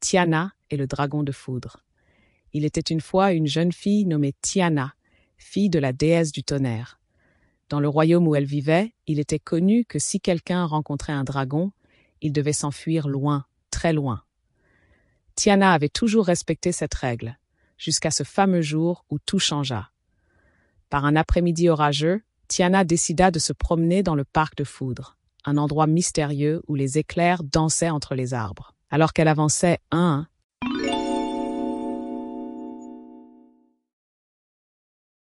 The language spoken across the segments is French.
Tiana et le dragon de foudre. Il était une fois une jeune fille nommée Tiana, fille de la déesse du tonnerre. Dans le royaume où elle vivait, il était connu que si quelqu'un rencontrait un dragon, il devait s'enfuir loin, très loin. Tiana avait toujours respecté cette règle, jusqu'à ce fameux jour où tout changea. Par un après-midi orageux, Tiana décida de se promener dans le parc de foudre, un endroit mystérieux où les éclairs dansaient entre les arbres. Alors qu'elle avançait un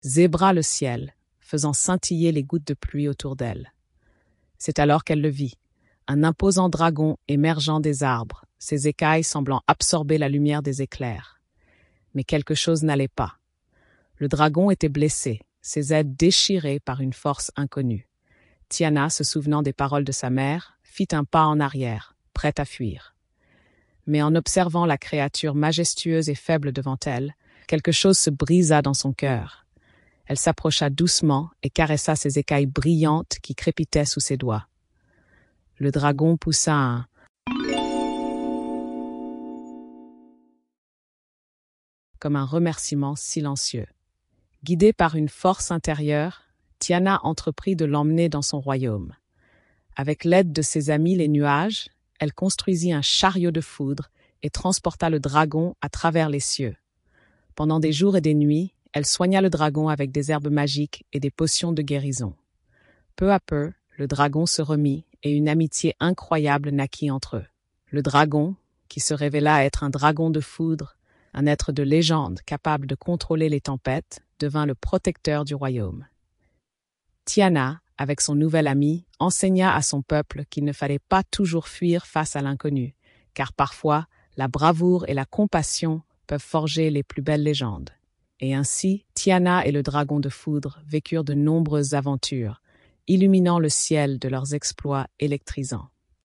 zébra le ciel, faisant scintiller les gouttes de pluie autour d'elle. C'est alors qu'elle le vit, un imposant dragon émergeant des arbres, ses écailles semblant absorber la lumière des éclairs. Mais quelque chose n'allait pas. Le dragon était blessé, ses ailes déchirées par une force inconnue. Tiana, se souvenant des paroles de sa mère, fit un pas en arrière, prête à fuir. Mais en observant la créature majestueuse et faible devant elle, quelque chose se brisa dans son cœur. Elle s'approcha doucement et caressa ses écailles brillantes qui crépitaient sous ses doigts. Le dragon poussa un comme un remerciement silencieux. Guidée par une force intérieure, Tiana entreprit de l'emmener dans son royaume. Avec l'aide de ses amis les nuages, elle construisit un chariot de foudre et transporta le dragon à travers les cieux. Pendant des jours et des nuits, elle soigna le dragon avec des herbes magiques et des potions de guérison. Peu à peu, le dragon se remit et une amitié incroyable naquit entre eux. Le dragon, qui se révéla être un dragon de foudre, un être de légende capable de contrôler les tempêtes, devint le protecteur du royaume. Tiana, avec son nouvel ami, enseigna à son peuple qu'il ne fallait pas toujours fuir face à l'inconnu, car parfois la bravoure et la compassion peuvent forger les plus belles légendes. Et ainsi, Tiana et le dragon de foudre vécurent de nombreuses aventures, illuminant le ciel de leurs exploits électrisants.